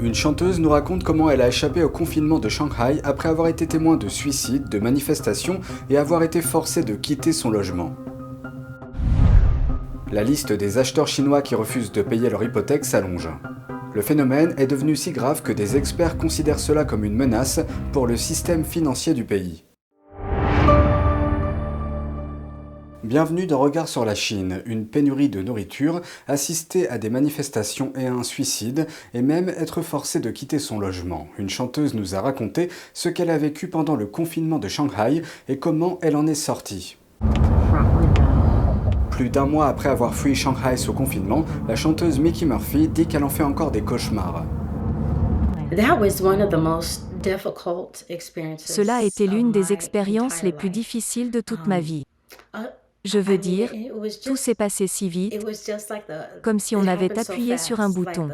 Une chanteuse nous raconte comment elle a échappé au confinement de Shanghai après avoir été témoin de suicides, de manifestations et avoir été forcée de quitter son logement. La liste des acheteurs chinois qui refusent de payer leur hypothèque s'allonge. Le phénomène est devenu si grave que des experts considèrent cela comme une menace pour le système financier du pays. Bienvenue dans Regard sur la Chine, une pénurie de nourriture, assister à des manifestations et à un suicide, et même être forcée de quitter son logement. Une chanteuse nous a raconté ce qu'elle a vécu pendant le confinement de Shanghai et comment elle en est sortie. Plus d'un mois après avoir fui Shanghai sous confinement, la chanteuse Mickey Murphy dit qu'elle en fait encore des cauchemars. Cela a été l'une des expériences les plus difficiles de toute ma vie. Je veux dire, tout s'est passé si vite, comme si on avait appuyé sur un bouton.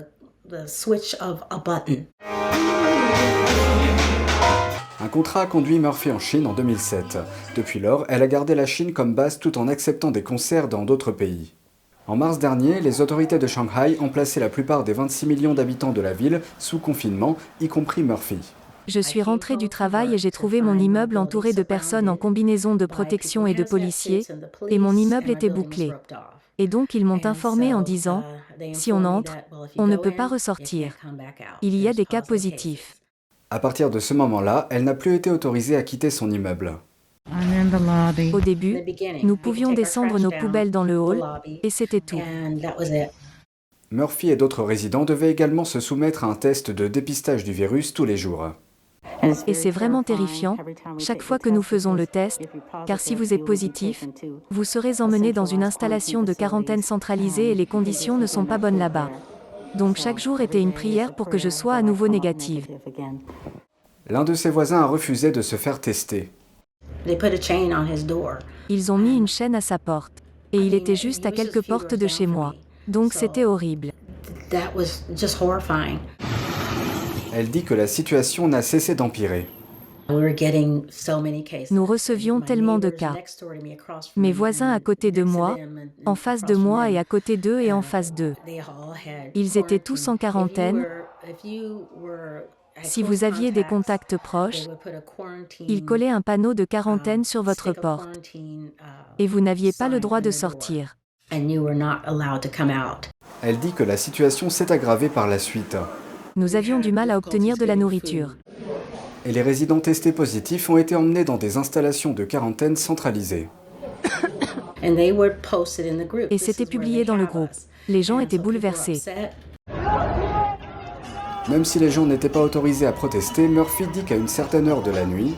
Un contrat a conduit Murphy en Chine en 2007. Depuis lors, elle a gardé la Chine comme base tout en acceptant des concerts dans d'autres pays. En mars dernier, les autorités de Shanghai ont placé la plupart des 26 millions d'habitants de la ville sous confinement, y compris Murphy. Je suis rentrée du travail et j'ai trouvé mon immeuble entouré de personnes en combinaison de protection et de policiers, et mon immeuble était bouclé. Et donc ils m'ont informé en disant, si on entre, on ne peut pas ressortir. Il y a des cas positifs. À partir de ce moment-là, elle n'a plus été autorisée à quitter son immeuble. Au début, nous pouvions descendre nos poubelles dans le hall, et c'était tout. Murphy et d'autres résidents devaient également se soumettre à un test de dépistage du virus tous les jours. Et c'est vraiment terrifiant, chaque fois que nous faisons le test, car si vous êtes positif, vous serez emmené dans une installation de quarantaine centralisée et les conditions ne sont pas bonnes là-bas. Donc chaque jour était une prière pour que je sois à nouveau négative. L'un de ses voisins a refusé de se faire tester. Ils ont mis une chaîne à sa porte. Et il était juste à quelques portes de chez moi. Donc c'était horrible. Elle dit que la situation n'a cessé d'empirer. Nous recevions tellement de cas. Mes voisins à côté de moi, en face de moi et à côté d'eux et en face d'eux. Ils étaient tous en quarantaine. Si vous aviez des contacts proches, ils collaient un panneau de quarantaine sur votre porte. Et vous n'aviez pas le droit de sortir. Elle dit que la situation s'est aggravée par la suite nous avions du mal à obtenir de la nourriture. Et les résidents testés positifs ont été emmenés dans des installations de quarantaine centralisées. Et c'était publié dans le groupe. Les gens étaient bouleversés. Même si les gens n'étaient pas autorisés à protester, Murphy dit qu'à une certaine heure de la nuit,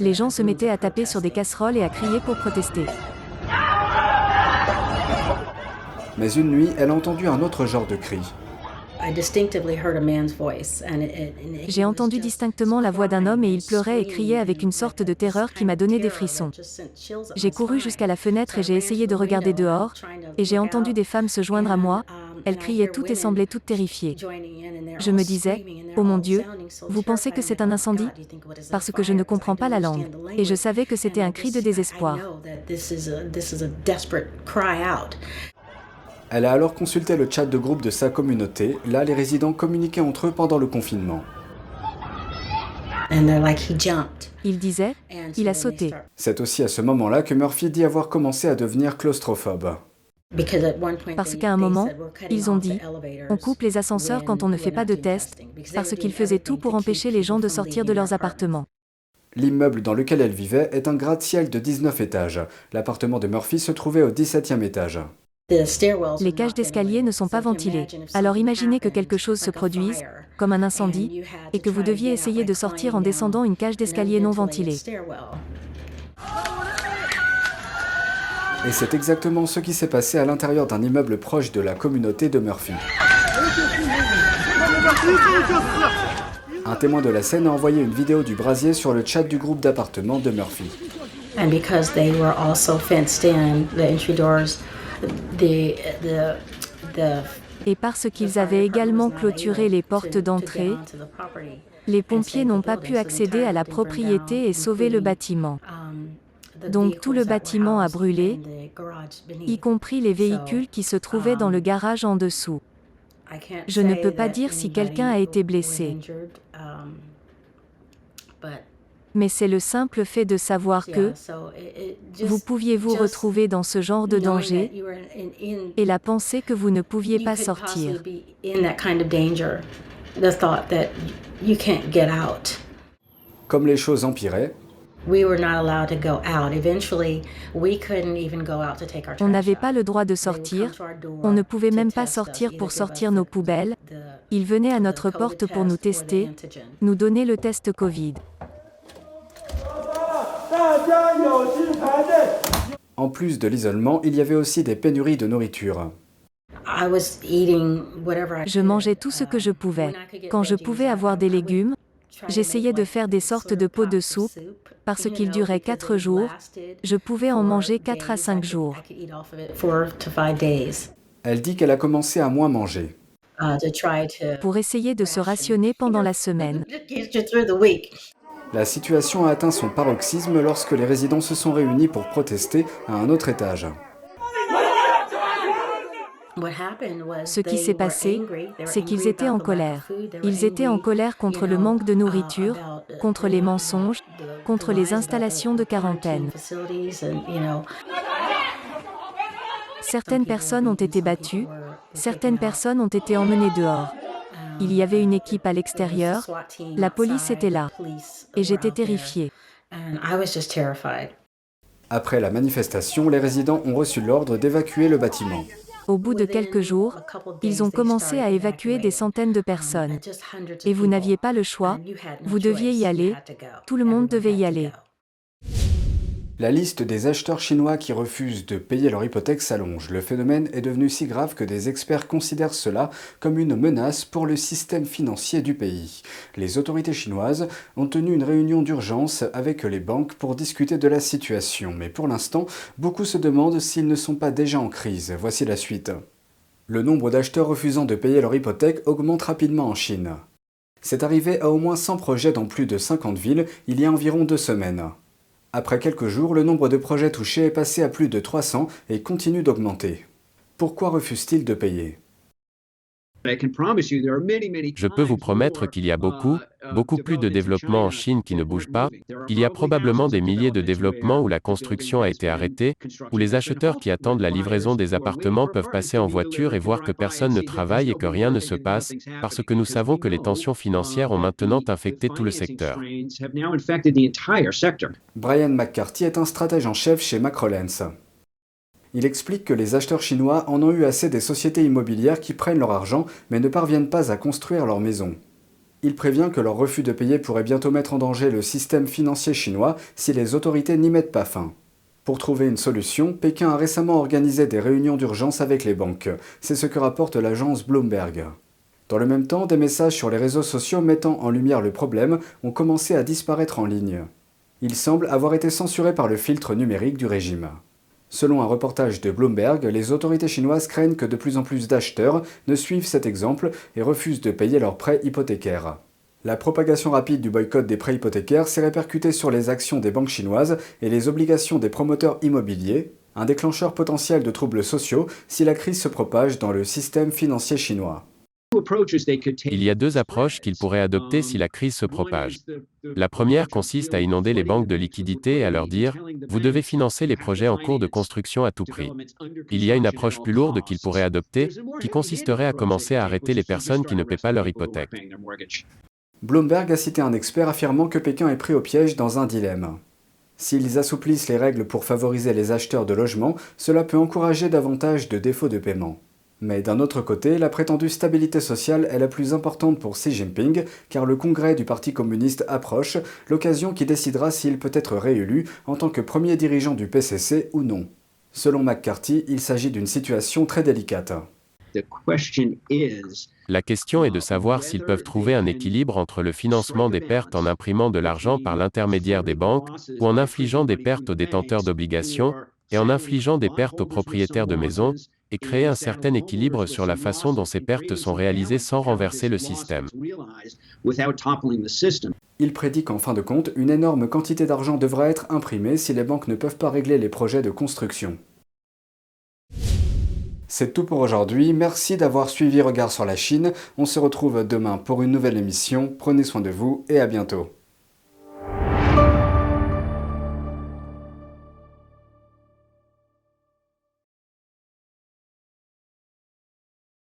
les gens se mettaient à taper sur des casseroles et à crier pour protester. Mais une nuit, elle a entendu un autre genre de cri. J'ai entendu distinctement la voix d'un homme et il pleurait et criait avec une sorte de terreur qui m'a donné des frissons. J'ai couru jusqu'à la fenêtre et j'ai essayé de regarder dehors, et j'ai entendu des femmes se joindre à moi, elles criaient toutes et semblaient toutes terrifiées. Je me disais, oh mon Dieu, vous pensez que c'est un incendie? Parce que je ne comprends pas la langue, et je savais que c'était un cri de désespoir. Elle a alors consulté le chat de groupe de sa communauté. Là, les résidents communiquaient entre eux pendant le confinement. Il disait, il a sauté. C'est aussi à ce moment-là que Murphy dit avoir commencé à devenir claustrophobe. Parce qu'à un moment, ils ont dit, on coupe les ascenseurs quand on ne fait pas de test, parce qu'ils faisaient tout pour empêcher les gens de sortir de leurs appartements. L'immeuble dans lequel elle vivait est un gratte-ciel de 19 étages. L'appartement de Murphy se trouvait au 17e étage. Les cages d'escalier ne sont pas ventilées. Alors imaginez que quelque chose se produise, comme un incendie, et que vous deviez essayer de sortir en descendant une cage d'escalier non ventilée. Et c'est exactement ce qui s'est passé à l'intérieur d'un immeuble proche de la communauté de Murphy. Un témoin de la scène a envoyé une vidéo du brasier sur le chat du groupe d'appartements de Murphy. Et parce qu'ils avaient également clôturé les portes d'entrée, les pompiers n'ont pas pu accéder à la propriété et sauver le bâtiment. Donc tout le bâtiment a brûlé, y compris les véhicules qui se trouvaient dans le garage en dessous. Je ne peux pas dire si quelqu'un a été blessé. Mais c'est le simple fait de savoir que vous pouviez vous retrouver dans ce genre de danger et la pensée que vous ne pouviez pas sortir. Comme les choses empiraient, on n'avait pas le droit de sortir, on ne pouvait même pas sortir pour sortir nos poubelles. Ils venaient à notre porte pour nous tester, nous donner le test Covid. En plus de l'isolement, il y avait aussi des pénuries de nourriture. Je mangeais tout ce que je pouvais. Quand je pouvais avoir des légumes, j'essayais de faire des sortes de pots de soupe, parce qu'ils duraient 4 jours, je pouvais en manger 4 à 5 jours. Elle dit qu'elle a commencé à moins manger. Pour essayer de se rationner pendant la semaine. La situation a atteint son paroxysme lorsque les résidents se sont réunis pour protester à un autre étage. Ce qui s'est passé, c'est qu'ils étaient en colère. Ils étaient en colère contre le manque de nourriture, contre les mensonges, contre les installations de quarantaine. Certaines personnes ont été battues, certaines personnes ont été emmenées dehors. Il y avait une équipe à l'extérieur, la police était là, et j'étais terrifiée. Après la manifestation, les résidents ont reçu l'ordre d'évacuer le bâtiment. Au bout de quelques jours, ils ont commencé à évacuer des centaines de personnes. Et vous n'aviez pas le choix, vous deviez y aller, tout le monde devait y aller. La liste des acheteurs chinois qui refusent de payer leur hypothèque s'allonge. Le phénomène est devenu si grave que des experts considèrent cela comme une menace pour le système financier du pays. Les autorités chinoises ont tenu une réunion d'urgence avec les banques pour discuter de la situation, mais pour l'instant, beaucoup se demandent s'ils ne sont pas déjà en crise. Voici la suite. Le nombre d'acheteurs refusant de payer leur hypothèque augmente rapidement en Chine. C'est arrivé à au moins 100 projets dans plus de 50 villes il y a environ deux semaines. Après quelques jours, le nombre de projets touchés est passé à plus de 300 et continue d'augmenter. Pourquoi refuse-t-il de payer? Je peux vous promettre qu'il y a beaucoup, beaucoup plus de développements en Chine qui ne bougent pas. Il y a probablement des milliers de développements où la construction a été arrêtée, où les acheteurs qui attendent la livraison des appartements peuvent passer en voiture et voir que personne ne travaille et que rien ne se passe, parce que nous savons que les tensions financières ont maintenant infecté tout le secteur. Brian McCarthy est un stratège en chef chez Macrolens. Il explique que les acheteurs chinois en ont eu assez des sociétés immobilières qui prennent leur argent mais ne parviennent pas à construire leur maison. Il prévient que leur refus de payer pourrait bientôt mettre en danger le système financier chinois si les autorités n'y mettent pas fin. Pour trouver une solution, Pékin a récemment organisé des réunions d'urgence avec les banques. C'est ce que rapporte l'agence Bloomberg. Dans le même temps, des messages sur les réseaux sociaux mettant en lumière le problème ont commencé à disparaître en ligne. Ils semblent avoir été censurés par le filtre numérique du régime. Selon un reportage de Bloomberg, les autorités chinoises craignent que de plus en plus d'acheteurs ne suivent cet exemple et refusent de payer leurs prêts hypothécaires. La propagation rapide du boycott des prêts hypothécaires s'est répercutée sur les actions des banques chinoises et les obligations des promoteurs immobiliers, un déclencheur potentiel de troubles sociaux si la crise se propage dans le système financier chinois. Il y a deux approches qu'ils pourraient adopter si la crise se propage. La première consiste à inonder les banques de liquidités et à leur dire, vous devez financer les projets en cours de construction à tout prix. Il y a une approche plus lourde qu'ils pourraient adopter, qui consisterait à commencer à arrêter les personnes qui ne paient pas leur hypothèque. Bloomberg a cité un expert affirmant que Pékin est pris au piège dans un dilemme. S'ils assouplissent les règles pour favoriser les acheteurs de logements, cela peut encourager davantage de défauts de paiement. Mais d'un autre côté, la prétendue stabilité sociale est la plus importante pour Xi Jinping, car le congrès du Parti communiste approche, l'occasion qui décidera s'il peut être réélu en tant que premier dirigeant du PCC ou non. Selon McCarthy, il s'agit d'une situation très délicate. La question est de savoir s'ils peuvent trouver un équilibre entre le financement des pertes en imprimant de l'argent par l'intermédiaire des banques ou en infligeant des pertes aux détenteurs d'obligations et en infligeant des pertes aux propriétaires de maisons, et créer un certain équilibre sur la façon dont ces pertes sont réalisées sans renverser le système. Il prédit qu'en fin de compte, une énorme quantité d'argent devra être imprimée si les banques ne peuvent pas régler les projets de construction. C'est tout pour aujourd'hui, merci d'avoir suivi Regard sur la Chine, on se retrouve demain pour une nouvelle émission, prenez soin de vous et à bientôt.